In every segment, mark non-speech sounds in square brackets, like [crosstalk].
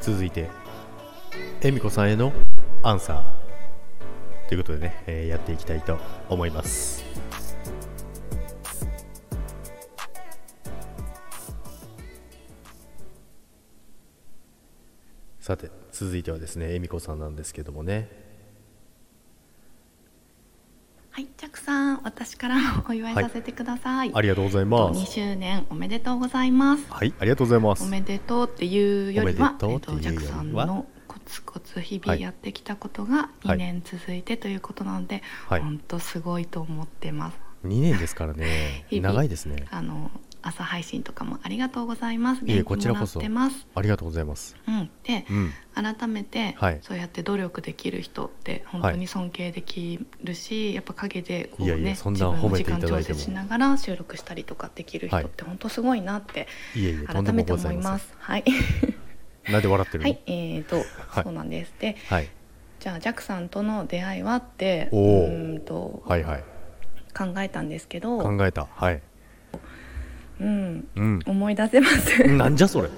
続いて恵美子さんへのアンサー。ということでね、えーやっていきたいと思います。さて続いてはですね恵美子さんなんですけどもね。はい、ジャックさん、私からもお祝いさせてください。ありがとうございま2す周年おめでとうございます。はいありがとうございます。おめでとうっていうよりは、おめでとうっていうよりはジャックさんのコツコツ日々はいやってきたことがはい。2年続いてということなので、はい。本当すごいと思ってます。2年ですからね。[laughs] 長いですね。あの朝配信とかもありがとうございます。いえこちらこそ。てます。ありがとうございます。うん、で、うん。改めて、はい。そうやって努力できる人って本当に尊敬できるし、やっぱ陰でこうねいやいや自分の時間調ただいても。節しながら収録したりとかできる人はい。って本当すごいなって改めて思います。はい、[laughs] なんで笑ってるの？はい、えーと、はい。そうなんです。で、はい。じゃあジャックさんとの出会いはってうんとはいはい。考えたんですけど、考えた。はいうん、うん思い出せません。なんじゃそれ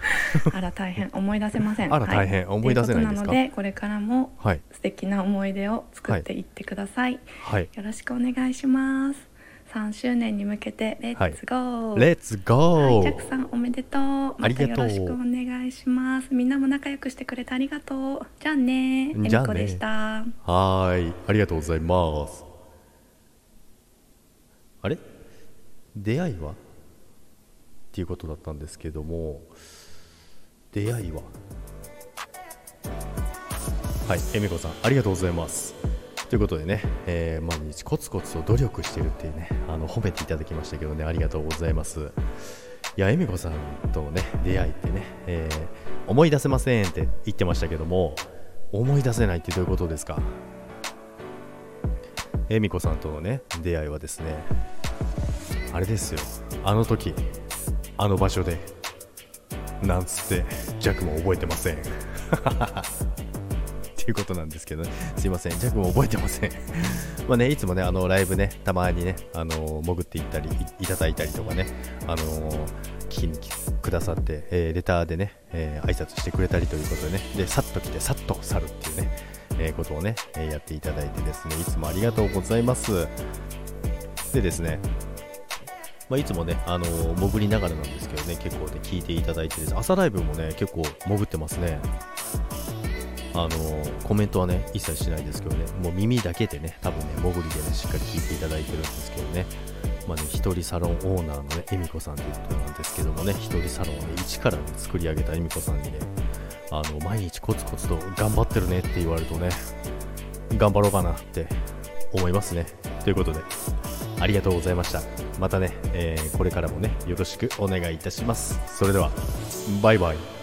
[laughs] あら大変思い出せません。あら大変はい思い出せないなのでこれからもはい素敵な思い出を作っていってください。はいよろしくお願いします。3周年に向けてレッツゴー。レッツゴはい、ージャックさんおめでとう。あまりがとうたよろしくお願いします。みんなも仲良くしてくれてありがとう。じゃあね。えみじゃあねこでした。はーいありがとうございますあれ？出会いは？っていうことだったんですけども出会いは？はい恵美子さんありがとうございます。ということでね、えー毎日コツコツと努力してるっていうねあの褒めていただきましたけどねありがとうございます。いや恵美子さんとのね出会いってね、えー思い出せませんって言ってましたけども思い出せないってどういうことですか？恵美子さんとのね出会いはですねあれですよ。あの時あの場所でなんつってジャックも覚えてません。[laughs] っていうことなんですけどね。すいません。ジャックも覚えてません。まあねいつもねあのライブねたまにねあの潜っていったりいただいたりとかねあの聞きに来くださって、えーレターでね、えー挨拶してくれたりということでねでさっと来てさっと去るっていうね、えーことをね、えやっていただいてですねいつもありがとうございます。でですねまあ、いつもね、あのー潜りながらなんですけどね、結構ね、聞いていただいてです朝ライブもね、結構潜ってますね。あのーコメントはね、一切しないですけどね、もう耳だけでね、多分ね、潜りでね、しっかり聞いていただいてるんですけどね、まあね、一人サロンオーナーのね、恵美子さんということなんですけどもね、一人サロンをね、一からね、作り上げた恵美子さんにね、あの、毎日コツコツと頑張ってるねって言われるとね、頑張ろうかなって思いますね。ということで、ありがとうございました。またね、えーこれからもね、よろしくお願いいたします。それでは、バイバイ。